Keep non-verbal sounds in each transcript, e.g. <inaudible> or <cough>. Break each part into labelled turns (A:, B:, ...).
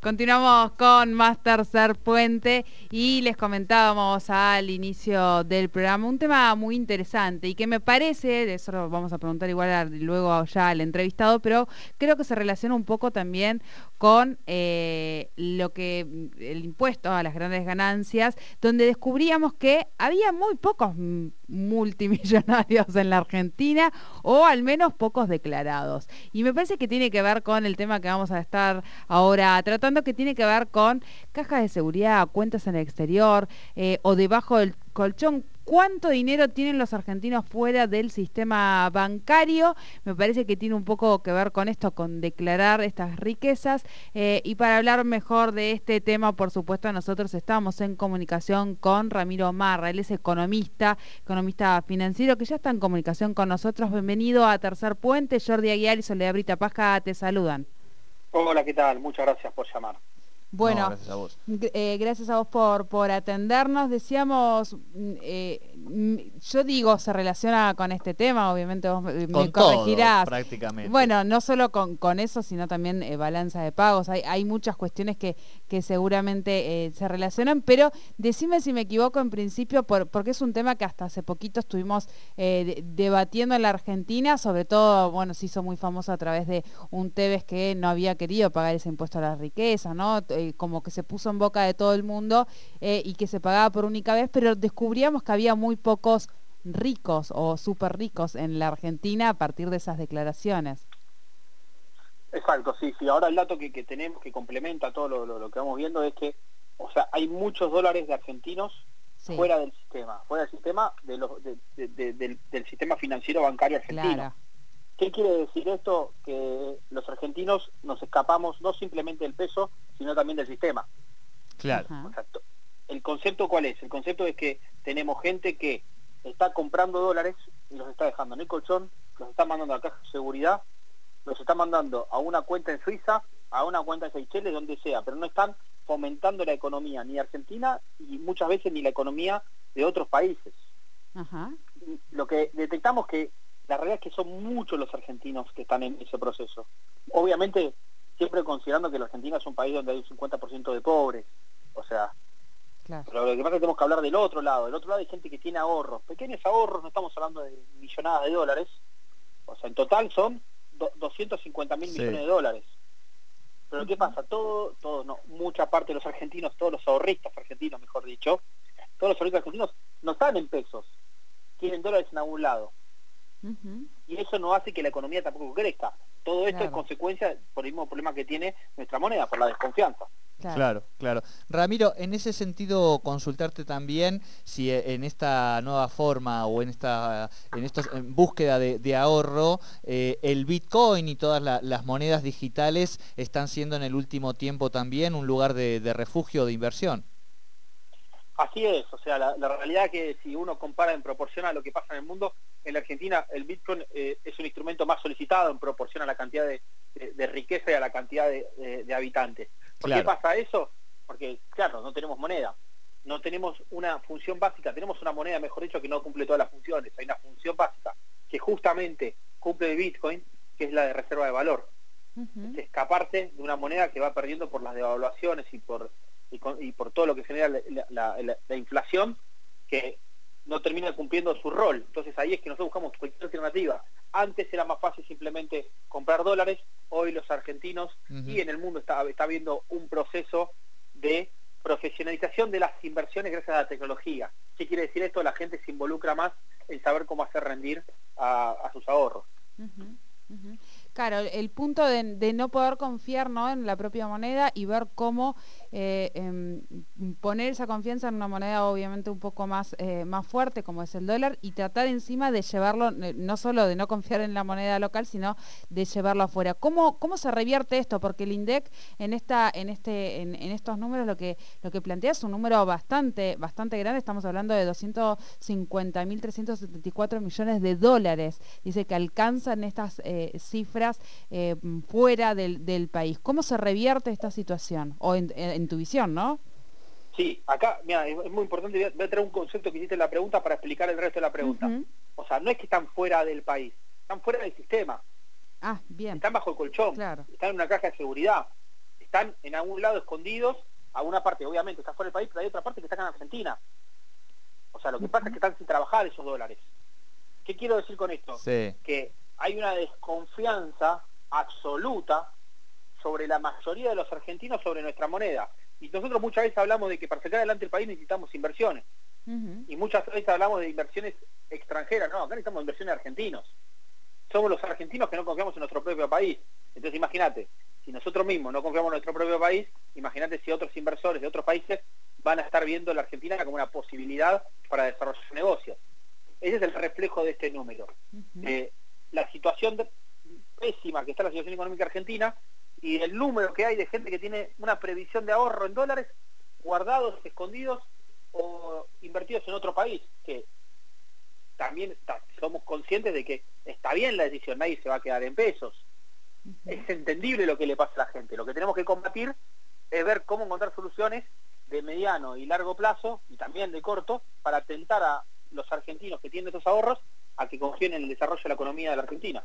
A: Continuamos con más tercer puente y les comentábamos al inicio del programa un tema muy interesante y que me parece, de eso lo vamos a preguntar igual luego ya al entrevistado, pero creo que se relaciona un poco también con eh, lo que el impuesto a las grandes ganancias, donde descubríamos que había muy pocos multimillonarios en la Argentina o al menos pocos declarados. Y me parece que tiene que ver con el tema que vamos a estar ahora tratando, que tiene que ver con cajas de seguridad, cuentas en el exterior eh, o debajo del colchón cuánto dinero tienen los argentinos fuera del sistema bancario. Me parece que tiene un poco que ver con esto, con declarar estas riquezas. Eh, y para hablar mejor de este tema, por supuesto, nosotros estamos en comunicación con Ramiro Marra. Él es economista, economista financiero, que ya está en comunicación con nosotros. Bienvenido a Tercer Puente. Jordi Aguiar y Soledad Brita Paja te saludan.
B: Hola, ¿qué tal? Muchas gracias por llamar.
A: Bueno, gracias a vos, eh, gracias a vos por, por atendernos. Decíamos, eh, mm, yo digo, se relaciona con este tema, obviamente vos me corregirás.
C: prácticamente.
A: Bueno, no solo con, con eso, sino también eh, balanza de pagos. Hay, hay muchas cuestiones que, que seguramente se relacionan, pero decime si me equivoco en principio, por, porque es un tema que hasta hace poquito estuvimos debatiendo en la Argentina, sobre todo, bueno, se hizo muy famoso a través de un Tevez que no había querido pagar ese impuesto a la riqueza, ¿no? Eh, como que se puso en boca de todo el mundo eh, y que se pagaba por única vez, pero descubríamos que había muy pocos ricos o súper ricos en la Argentina a partir de esas declaraciones.
B: Exacto, sí, sí. Ahora el dato que, tenemos que complementa todo lo, que vamos viendo es que, o sea, hay muchos dólares de argentinos fuera del sistema, fuera del sistema de los, del, sistema financiero bancario argentino. ¿Qué quiere decir esto? Que los argentinos nos escapamos no simplemente del peso, sino también del sistema.
C: Claro.
B: el concepto cuál es? El concepto es que tenemos gente que está comprando dólares y los está dejando en el colchón, los está mandando a la caja de seguridad, los está mandando a una cuenta en Suiza, a una cuenta en Seychelles, donde sea, pero no están fomentando la economía ni argentina y muchas veces ni la economía de otros países. Lo que detectamos que la realidad es que son muchos los argentinos que están en ese proceso. Obviamente, siempre considerando que la Argentina es un país donde hay un 50% de pobres. O sea, pero lo que pasa es que tenemos que hablar del otro lado. Del otro lado hay gente que tiene ahorros. Pequeños ahorros, no estamos hablando de millonadas de dólares. O sea, en total son 250 mil millones de dólares. Pero ¿qué pasa? Todo, todo, no, mucha parte de los argentinos, todos los ahorristas argentinos, mejor dicho, todos los ahorristas argentinos no están en pesos, tienen dólares en algún lado. Y eso no hace que la economía tampoco crezca. Todo esto es consecuencia por el mismo problema que tiene nuestra moneda, por la desconfianza.
C: Claro. claro, Ramiro, en ese sentido, consultarte también si eh, en esta nueva forma o en esta en estos, en búsqueda de, ahorro, eh, el Bitcoin y todas las monedas digitales están siendo en el último tiempo también un lugar de, de refugio de inversión.
B: Así es, o sea, la, realidad que si uno compara en proporción a lo que pasa en el mundo, en la Argentina el Bitcoin eh, es un instrumento más solicitado en proporción a la cantidad de, riqueza y a la cantidad de, habitantes. ¿Por qué pasa eso? Porque, claro, no tenemos moneda, no tenemos una función básica, tenemos una moneda, mejor dicho, que no cumple todas las funciones. Hay una función básica que justamente cumple el Bitcoin, que es la de reserva de valor. Es escaparte de una moneda que va perdiendo por las devaluaciones y por y, por todo lo que genera la, inflación, que no termina cumpliendo su rol. Entonces ahí es que nosotros buscamos cualquier alternativa. Antes era más fácil simplemente comprar dólares, hoy los argentinos y en el mundo está, está habiendo un proceso de profesionalización de las inversiones gracias a la tecnología. ¿Qué quiere decir esto? La gente se involucra más en saber cómo hacer rendir a, sus ahorros.
A: Claro, el punto de, no poder confiar ¿no? en la propia moneda y ver cómo eh, em, poner esa confianza en una moneda obviamente un poco más, eh, más fuerte como es el dólar y tratar encima de llevarlo, eh, no solo de no confiar en la moneda local, sino de llevarlo afuera. ¿Cómo, cómo se revierte esto? Porque el INDEC en, esta, en, este, en, estos números lo que, lo que plantea es un número bastante, bastante grande, estamos hablando de 250.374 millones de dólares. Dice que alcanzan estas cifras fuera del, del, país. ¿Cómo se revierte esta situación? O en tu visión, ¿no?
B: Sí, acá, mira, es, muy importante, voy a, traer un concepto que hiciste en la pregunta para explicar el resto de la pregunta. O sea, no es que están fuera del país, están fuera del sistema.
A: Ah, bien.
B: Están bajo el colchón, están en una caja de seguridad, están en algún lado escondidos, a una parte obviamente está fuera del país, pero hay otra parte que está acá en Argentina. O sea, lo que pasa es que están sin trabajar esos dólares. ¿Qué quiero decir con esto? Que hay una desconfianza absoluta sobre la mayoría de los argentinos sobre nuestra moneda. Y nosotros muchas veces hablamos de que para sacar adelante el país necesitamos inversiones. Y muchas veces hablamos de inversiones extranjeras. No, acá necesitamos inversiones argentinos. Somos los argentinos que no confiamos en nuestro propio país. Entonces imagínate, si nosotros mismos no confiamos en nuestro propio país, imagínate si otros inversores de otros países van a estar viendo la Argentina como una posibilidad para desarrollar negocios. Ese es el reflejo de este número. Eh, la situación pésima que está la situación económica argentina y el número que hay de gente que tiene una previsión de ahorro en dólares guardados, escondidos o invertidos en otro país, que también somos conscientes de que está bien la decisión, nadie se va a quedar en pesos. Es entendible lo que le pasa a la gente. Lo que tenemos que combatir es ver cómo encontrar soluciones de mediano y largo plazo, y también de corto, para tentar a los argentinos que tienen estos ahorros a que confíen en el desarrollo de la economía de la Argentina.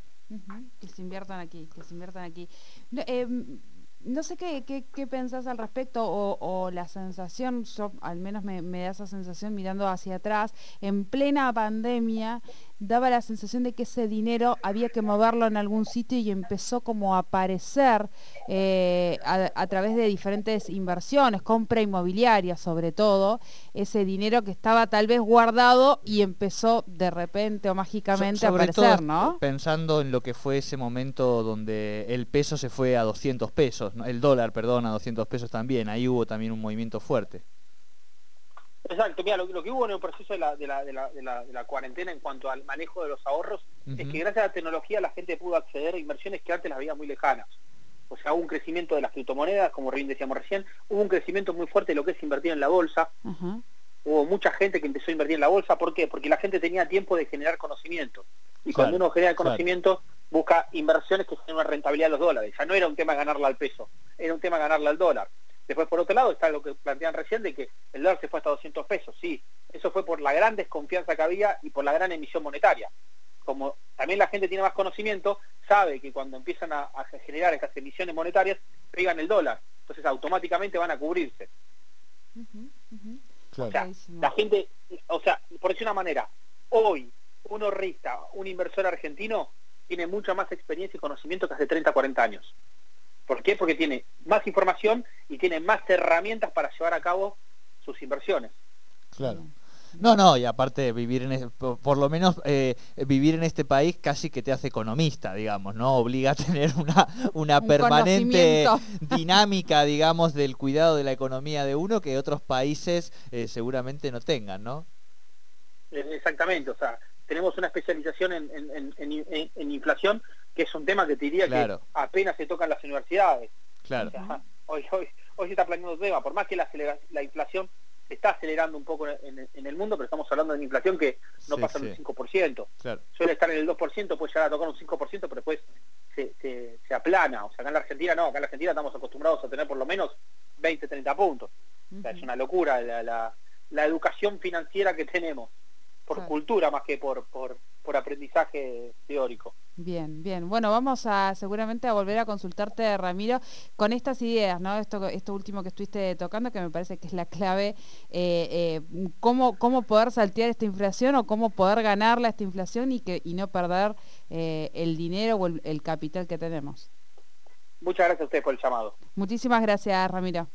A: Que se inviertan aquí, que se inviertan aquí. Em, no sé qué, qué, pensás al respecto o, la sensación, yo al menos me, da esa sensación mirando hacia atrás, en plena pandemia daba la sensación de que ese dinero había que moverlo en algún sitio y empezó como a aparecer eh, a, través de diferentes inversiones, compra inmobiliaria sobre todo, ese dinero que estaba tal vez guardado y empezó de repente o mágicamente a aparecer, ¿no?
C: Pensando en lo que fue ese momento donde el peso se fue a 200 pesos, el dólar, perdón, a 200 pesos también, ahí hubo también un movimiento fuerte.
B: Exacto, mira, lo, que hubo en el proceso de la, de, la, de, la, de la, cuarentena en cuanto al manejo de los ahorros es que gracias a la tecnología la gente pudo acceder a inversiones que antes las veía muy lejanas. O sea, hubo un crecimiento de las criptomonedas, como bien decíamos recién, hubo un crecimiento muy fuerte de lo que es invertir en la bolsa. Hubo mucha gente que empezó a invertir en la bolsa, ¿por qué? Porque la gente tenía tiempo de generar conocimiento. Y cuando uno genera conocimiento, busca inversiones que tengan una rentabilidad a los dólares. Ya no era un tema de ganarla al peso, era un tema de ganarla al dólar. Después, por otro lado, está lo que plantean recién de que el dólar se fue hasta 200 pesos. Sí, eso fue por la gran desconfianza que había y por la gran emisión monetaria. Como también la gente tiene más conocimiento, sabe que cuando empiezan a, generar estas emisiones monetarias, pegan el dólar. Entonces, automáticamente van a cubrirse. O sea, la gente, o sea, por decir una manera, hoy un ahorrista, un inversor argentino, tiene mucha más experiencia y conocimiento que hace 30, 40 años. ¿Por qué? Porque tiene más información y tiene más herramientas para llevar a cabo sus inversiones.
C: Claro. No, no, y aparte vivir en por, lo menos eh, vivir en este país casi que te hace economista, digamos, ¿no? Obliga a tener una, una permanente dinámica, digamos, del cuidado de la economía de uno que otros países eh, seguramente no tengan, ¿no?
B: Eh, exactamente, o sea, tenemos una especialización en inflación que es un tema que te diría que apenas se tocan las universidades.
C: Claro. <laughs>
B: hoy, hoy, hoy se está planeando tema, por más que la, la inflación se está acelerando un poco en, el mundo, pero estamos hablando de una inflación que no pasa del 5%. Suele estar en el 2%, puede llegar a tocar un 5%, pero después se, se, aplana. O sea, acá en la Argentina no, acá en la Argentina estamos acostumbrados a tener por lo menos 20, 30 puntos. O sea, es una locura la, la, la educación financiera que tenemos por cultura más que por, por, por, aprendizaje teórico.
A: Bien, bien. Bueno, vamos a seguramente a volver a consultarte, Ramiro, con estas ideas, ¿no? Esto, esto último que estuviste tocando, que me parece que es la clave, eh, eh, cómo, cómo poder saltear esta inflación o cómo poder ganarla esta inflación y, que, y no perder eh, el dinero o el capital que tenemos.
B: Muchas gracias a ustedes por el llamado.
A: Muchísimas gracias, Ramiro.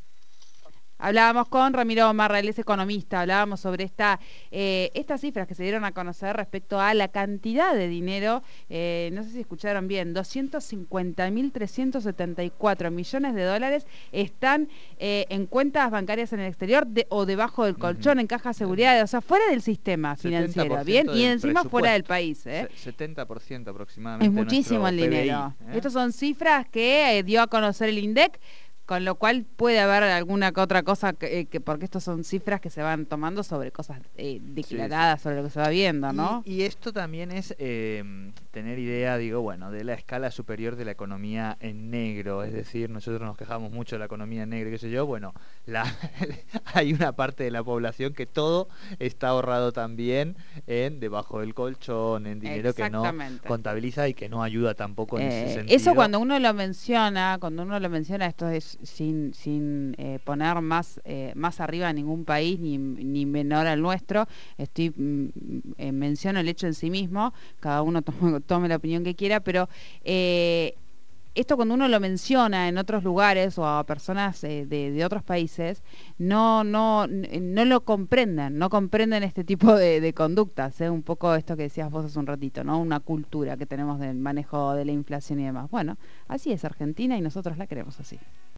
A: Hablábamos con Ramiro Marra, es economista, hablábamos sobre esta, eh, estas cifras que se dieron a conocer respecto a la cantidad de dinero, eh, no sé si escucharon bien, 250.374 millones de dólares están eh, en cuentas bancarias en el exterior o debajo del colchón, en caja de seguridad, o sea, fuera del sistema financiero, ¿bien? Y encima fuera del país.
C: 70% aproximadamente.
A: Es muchísimo el dinero. Estas son cifras que dio a conocer el INDEC con lo cual puede haber alguna que otra cosa, que, eh, porque estas son cifras que se van tomando sobre cosas eh, declaradas, sobre lo que se va viendo, ¿no?
C: Y, esto también es eh, tener idea, digo, bueno, de la escala superior de la economía en negro. Es decir, nosotros nos quejamos mucho de la economía en negro, qué sé yo. Bueno, la, <laughs> hay una parte de la población que todo está ahorrado también en debajo del colchón, en dinero que no contabiliza y que no ayuda tampoco en ese sentido.
A: Eso cuando uno lo menciona, cuando uno lo menciona, esto es sin, sin eh, poner más, eh, más arriba a ningún país ni, ni menor al nuestro. Estoy mm, eh, menciono el hecho en sí mismo, cada uno <laughs> tome, tome la opinión que quiera, pero esto cuando uno lo menciona en otros lugares o a personas de, de, otros países, no, no, no lo comprenden, no comprenden este tipo de, conductas, un poco esto que decías vos hace un ratito, ¿no? Una cultura que tenemos del manejo de la inflación y demás. Bueno, así es Argentina y nosotros la queremos así.